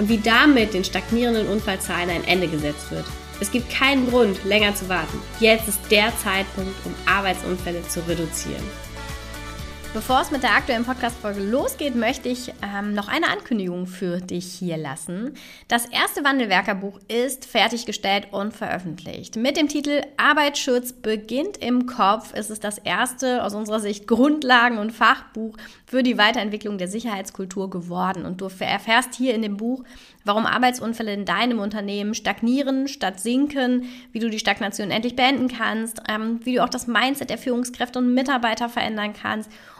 und wie damit den stagnierenden Unfallzahlen ein Ende gesetzt wird. Es gibt keinen Grund, länger zu warten. Jetzt ist der Zeitpunkt, um Arbeitsunfälle zu reduzieren. Bevor es mit der aktuellen Podcast-Folge losgeht, möchte ich ähm, noch eine Ankündigung für dich hier lassen. Das erste Wandelwerkerbuch ist fertiggestellt und veröffentlicht. Mit dem Titel Arbeitsschutz beginnt im Kopf ist es das erste aus unserer Sicht Grundlagen- und Fachbuch für die Weiterentwicklung der Sicherheitskultur geworden. Und du erfährst hier in dem Buch, warum Arbeitsunfälle in deinem Unternehmen stagnieren statt sinken, wie du die Stagnation endlich beenden kannst, ähm, wie du auch das Mindset der Führungskräfte und Mitarbeiter verändern kannst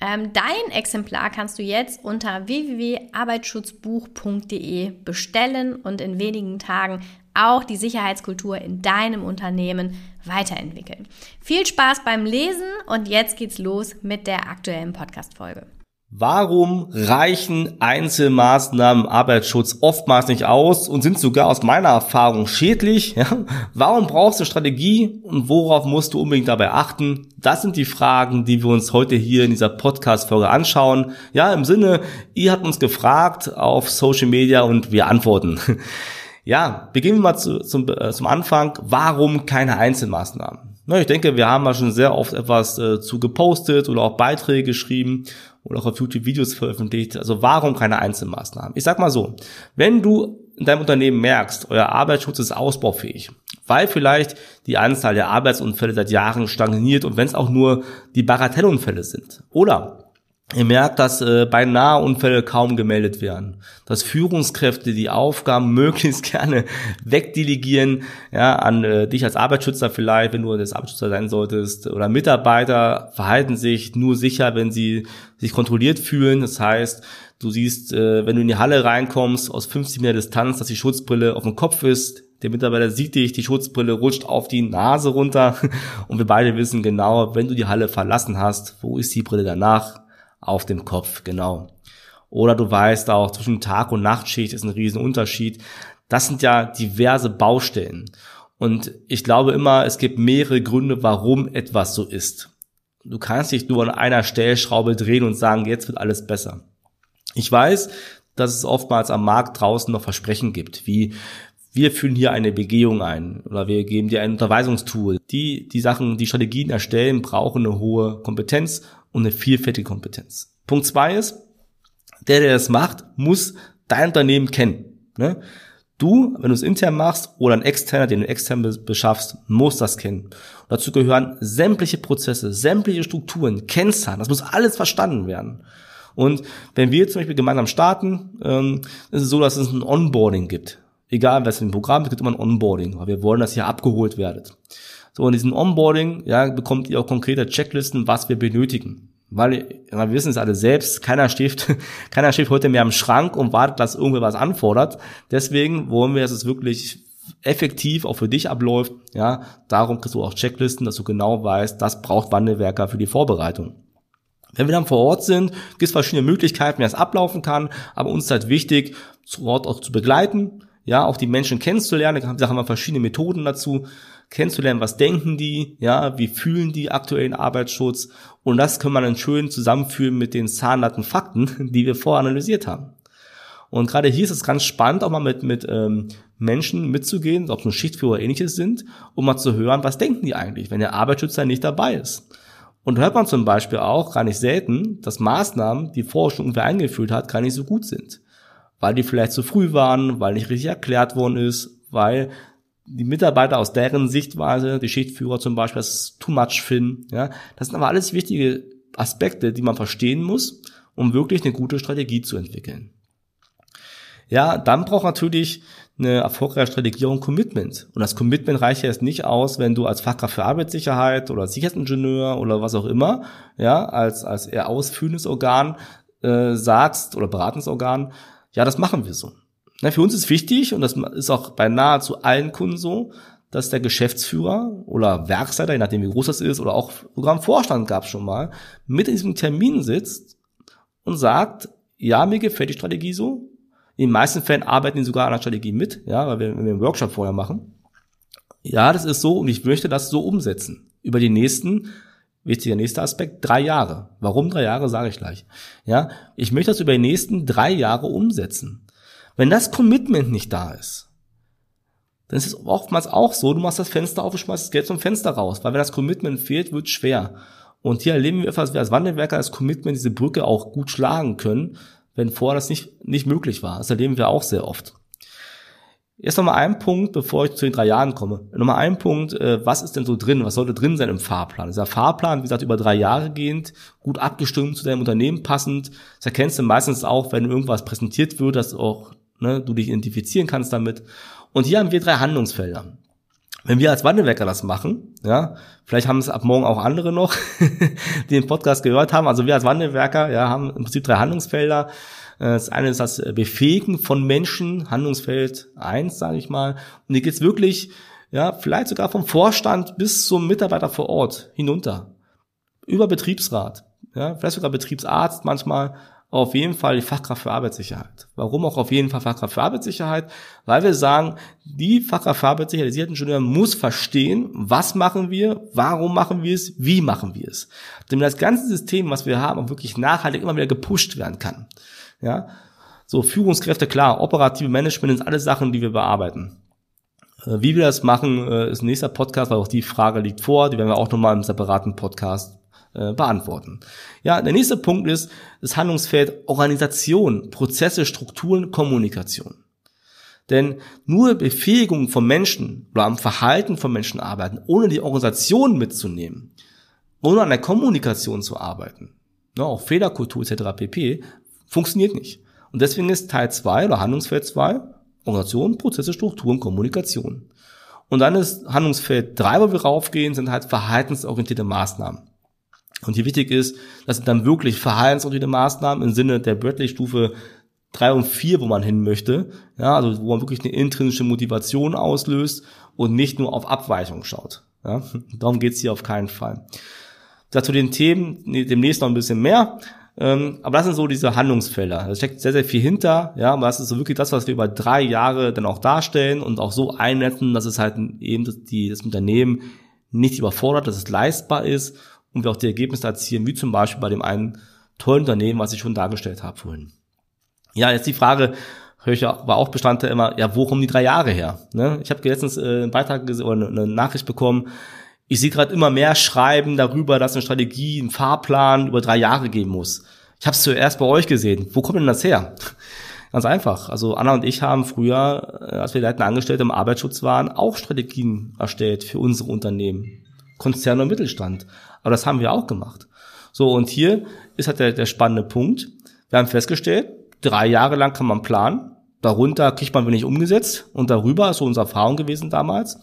Ähm, dein Exemplar kannst du jetzt unter www.arbeitsschutzbuch.de bestellen und in wenigen Tagen auch die Sicherheitskultur in deinem Unternehmen weiterentwickeln. Viel Spaß beim Lesen und jetzt geht's los mit der aktuellen Podcast-Folge. Warum reichen Einzelmaßnahmen im Arbeitsschutz oftmals nicht aus und sind sogar aus meiner Erfahrung schädlich? Ja? Warum brauchst du Strategie und worauf musst du unbedingt dabei achten? Das sind die Fragen, die wir uns heute hier in dieser Podcast-Folge anschauen. Ja, im Sinne, ihr habt uns gefragt auf Social Media und wir antworten. Ja, beginnen wir mal zu, zum, äh, zum Anfang. Warum keine Einzelmaßnahmen? Na, ich denke, wir haben mal schon sehr oft etwas äh, zu gepostet oder auch Beiträge geschrieben oder auch auf YouTube Videos veröffentlicht. Also warum keine Einzelmaßnahmen? Ich sag mal so, wenn du in deinem Unternehmen merkst, euer Arbeitsschutz ist ausbaufähig, weil vielleicht die Anzahl der Arbeitsunfälle seit Jahren stagniert und wenn es auch nur die Bagatellunfälle sind. Oder Ihr merkt, dass äh, bei Nahunfälle kaum gemeldet werden, dass Führungskräfte die Aufgaben möglichst gerne wegdelegieren, ja, an äh, dich als Arbeitsschützer vielleicht, wenn du das Arbeitsschützer sein solltest, oder Mitarbeiter verhalten sich nur sicher, wenn sie sich kontrolliert fühlen. Das heißt, du siehst, äh, wenn du in die Halle reinkommst, aus 50 Meter Distanz, dass die Schutzbrille auf dem Kopf ist, der Mitarbeiter sieht dich, die Schutzbrille rutscht auf die Nase runter und wir beide wissen genau, wenn du die Halle verlassen hast, wo ist die Brille danach? Auf dem Kopf, genau. Oder du weißt auch, zwischen Tag- und Nachtschicht ist ein Riesenunterschied. Das sind ja diverse Baustellen. Und ich glaube immer, es gibt mehrere Gründe, warum etwas so ist. Du kannst dich nur an einer Stellschraube drehen und sagen, jetzt wird alles besser. Ich weiß, dass es oftmals am Markt draußen noch Versprechen gibt, wie wir führen hier eine Begehung ein oder wir geben dir ein Unterweisungstool. Die, die Sachen, die Strategien erstellen, brauchen eine hohe Kompetenz und eine vielfältige Kompetenz. Punkt zwei ist, der, der das macht, muss dein Unternehmen kennen. Ne? Du, wenn du es intern machst oder ein externer, den du extern beschaffst, muss das kennen. Und dazu gehören sämtliche Prozesse, sämtliche Strukturen, Kennzahlen. Das muss alles verstanden werden. Und wenn wir zum Beispiel gemeinsam starten, ähm, ist es so, dass es ein Onboarding gibt. Egal, was im Programm, es gibt immer ein Onboarding, weil wir wollen, dass ihr abgeholt werdet. So, in diesem Onboarding, ja, bekommt ihr auch konkrete Checklisten, was wir benötigen. Weil, wir wissen es alle selbst, keiner steht, keiner steht heute mehr am Schrank und wartet, dass irgendwer was anfordert. Deswegen wollen wir, dass es wirklich effektiv auch für dich abläuft. Ja, darum kriegst du auch Checklisten, dass du genau weißt, das braucht Wandelwerker für die Vorbereitung. Wenn wir dann vor Ort sind, gibt es verschiedene Möglichkeiten, wie das ablaufen kann, aber uns ist halt wichtig, zu Ort auch zu begleiten, ja, auch die Menschen kennenzulernen. Da haben wir verschiedene Methoden dazu kennenzulernen, was denken die, ja, wie fühlen die aktuellen Arbeitsschutz und das kann man dann schön zusammenführen mit den zahnlatten Fakten, die wir vorher analysiert haben. Und gerade hier ist es ganz spannend, auch mal mit, mit ähm, Menschen mitzugehen, ob es ein Schichtführer oder ähnliches sind, um mal zu hören, was denken die eigentlich, wenn der Arbeitsschützer nicht dabei ist. Und hört man zum Beispiel auch gar nicht selten, dass Maßnahmen, die irgendwer eingeführt hat, gar nicht so gut sind. Weil die vielleicht zu früh waren, weil nicht richtig erklärt worden ist, weil die Mitarbeiter aus deren Sichtweise, die Schichtführer zum Beispiel, das too much finden. Ja, das sind aber alles wichtige Aspekte, die man verstehen muss um wirklich eine gute Strategie zu entwickeln. Ja, dann braucht natürlich eine erfolgreiche Strategie auch ein Commitment. Und das Commitment reicht ja jetzt nicht aus, wenn du als Fachkraft für Arbeitssicherheit oder Sicherheitsingenieur oder was auch immer, ja, als, als eher ausführendes Organ äh, sagst oder beratendes Organ, ja, das machen wir so. Na, für uns ist wichtig, und das ist auch bei nahezu allen Kunden so, dass der Geschäftsführer oder Werksleiter, je nachdem wie groß das ist, oder auch sogar im Vorstand gab es schon mal, mit in diesem Termin sitzt und sagt, ja, mir gefällt die Strategie so, in den meisten Fällen arbeiten die sogar an der Strategie mit, ja, weil wir, wenn wir einen Workshop vorher machen. Ja, das ist so und ich möchte das so umsetzen. Über die nächsten, wichtiger nächster Aspekt, drei Jahre. Warum drei Jahre, sage ich gleich. Ja, ich möchte das über die nächsten drei Jahre umsetzen. Wenn das Commitment nicht da ist, dann ist es oftmals auch so, du machst das Fenster auf und schmeißt das Geld zum Fenster raus. Weil wenn das Commitment fehlt, wird schwer. Und hier erleben wir etwas, wir als Wandelwerker das Commitment, diese Brücke auch gut schlagen können, wenn vorher das nicht, nicht möglich war. Das erleben wir auch sehr oft. Jetzt nochmal ein Punkt, bevor ich zu den drei Jahren komme. Nochmal ein Punkt, äh, was ist denn so drin? Was sollte drin sein im Fahrplan? Dieser Fahrplan, wie gesagt, über drei Jahre gehend, gut abgestimmt zu deinem Unternehmen passend. Das erkennst du meistens auch, wenn irgendwas präsentiert wird, dass auch ne, du dich identifizieren kannst damit. Und hier haben wir drei Handlungsfelder. Wenn wir als Wandelwecker das machen, ja, vielleicht haben es ab morgen auch andere noch, die den Podcast gehört haben. Also wir als Wandelwerker, ja, haben im Prinzip drei Handlungsfelder. Äh, das eine ist das Befähigen von Menschen, Handlungsfeld eins, sage ich mal. Und hier geht's wirklich, ja, vielleicht sogar vom Vorstand bis zum Mitarbeiter vor Ort hinunter. Über Betriebsrat, ja, vielleicht sogar Betriebsarzt manchmal, auf jeden Fall die Fachkraft für Arbeitssicherheit. Warum auch auf jeden Fall Fachkraft für Arbeitssicherheit? Weil wir sagen, die Fachkraft für Arbeitssicherheit, der Sicherheitsingenieur muss verstehen, was machen wir, warum machen wir es, wie machen wir es. Damit das ganze System, was wir haben, auch wirklich nachhaltig immer wieder gepusht werden kann. Ja, so Führungskräfte, klar, operative Management sind alle Sachen, die wir bearbeiten. Äh, wie wir das machen, äh, ist nächster Podcast, weil auch die Frage liegt vor. Die werden wir auch nochmal im separaten Podcast äh, beantworten. Ja, der nächste Punkt ist das Handlungsfeld Organisation, Prozesse, Strukturen, Kommunikation. Denn nur Befähigung von Menschen oder am Verhalten von Menschen arbeiten, ohne die Organisation mitzunehmen, ohne an der Kommunikation zu arbeiten, ne, auch Fehlerkultur etc. pp, funktioniert nicht. Und deswegen ist Teil 2 oder Handlungsfeld 2 Organisation, Prozesse, Strukturen, Kommunikation. Und dann ist Handlungsfeld 3, wo wir raufgehen, sind halt verhaltensorientierte Maßnahmen. Und hier wichtig ist, dass sind dann wirklich verhaltensorientierte Maßnahmen im Sinne der Bradley-Stufe drei und vier, wo man hin möchte, ja, also wo man wirklich eine intrinsische Motivation auslöst und nicht nur auf Abweichung schaut. Ja. Darum geht's hier auf keinen Fall. Dazu den Themen demnächst noch ein bisschen mehr. Ähm, aber das sind so diese Handlungsfelder. Da steckt sehr, sehr viel hinter, ja, aber das ist so wirklich das, was wir über drei Jahre dann auch darstellen und auch so einnetzen, dass es halt eben das, die, das Unternehmen nicht überfordert, dass es leistbar ist und wir auch die Ergebnisse erzielen, wie zum Beispiel bei dem einen tollen Unternehmen, was ich schon dargestellt habe vorhin. Ja, jetzt die Frage, höre ich ja, war auch Bestandteil immer, ja, wo kommen die drei Jahre her? Ne? Ich habe letztens äh, einen Beitrag oder eine Nachricht bekommen, ich sehe gerade immer mehr Schreiben darüber, dass eine Strategie, ein Fahrplan über drei Jahre geben muss. Ich habe es zuerst bei euch gesehen. Wo kommt denn das her? Ganz einfach. Also Anna und ich haben früher, äh, als wir leitende Angestellte im Arbeitsschutz waren, auch Strategien erstellt für unsere Unternehmen. Konzern und Mittelstand. Aber das haben wir auch gemacht. So, und hier ist halt der, der spannende Punkt. Wir haben festgestellt, drei Jahre lang kann man planen. Darunter kriegt man wenig umgesetzt. Und darüber, so unsere Erfahrung gewesen damals,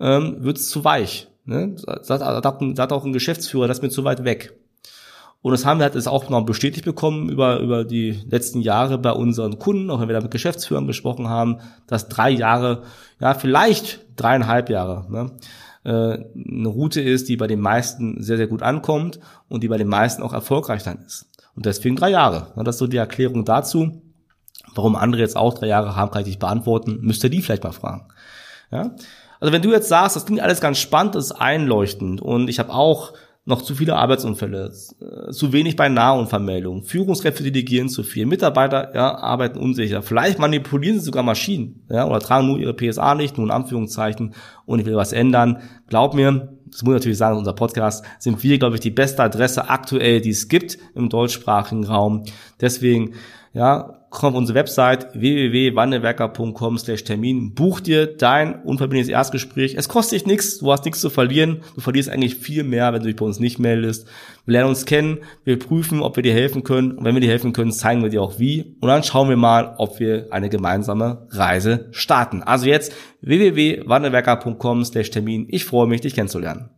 ähm, wird es zu weich. Ne? Sagt, sagt auch ein Geschäftsführer, das ist mir zu weit weg. Und das haben wir halt jetzt auch noch bestätigt bekommen über, über die letzten Jahre bei unseren Kunden, auch wenn wir da mit Geschäftsführern gesprochen haben, dass drei Jahre, ja, vielleicht dreieinhalb Jahre, ne, äh, eine Route ist, die bei den meisten sehr, sehr gut ankommt und die bei den meisten auch erfolgreich dann ist. Und deswegen drei Jahre. Das ist so die Erklärung dazu. Warum andere jetzt auch drei Jahre haben, kann ich nicht beantworten. Müsst ihr die vielleicht mal fragen. Ja? Also wenn du jetzt sagst, das klingt alles ganz spannend, das ist einleuchtend und ich habe auch noch zu viele Arbeitsunfälle, äh, zu wenig bei Nahunfallmeldungen, Führungskräfte delegieren zu viel, Mitarbeiter ja, arbeiten unsicher, vielleicht manipulieren sie sogar Maschinen ja, oder tragen nur ihre PSA nicht, nur in Anführungszeichen und ich will was ändern. Glaub mir, das muss ich natürlich sagen, unser Podcast sind wir, glaube ich, die beste Adresse aktuell, die es gibt im deutschsprachigen Raum. Deswegen, ja, komm auf unsere Website www.wandelwerker.com/termin, buch dir dein unverbindliches Erstgespräch. Es kostet dich nichts, du hast nichts zu verlieren. Du verlierst eigentlich viel mehr, wenn du dich bei uns nicht meldest. Wir lernen uns kennen, wir prüfen, ob wir dir helfen können und wenn wir dir helfen können, zeigen wir dir auch wie und dann schauen wir mal, ob wir eine gemeinsame Reise starten. Also jetzt www.wandelwerker.com/termin. Ich freue mich, dich kennenzulernen.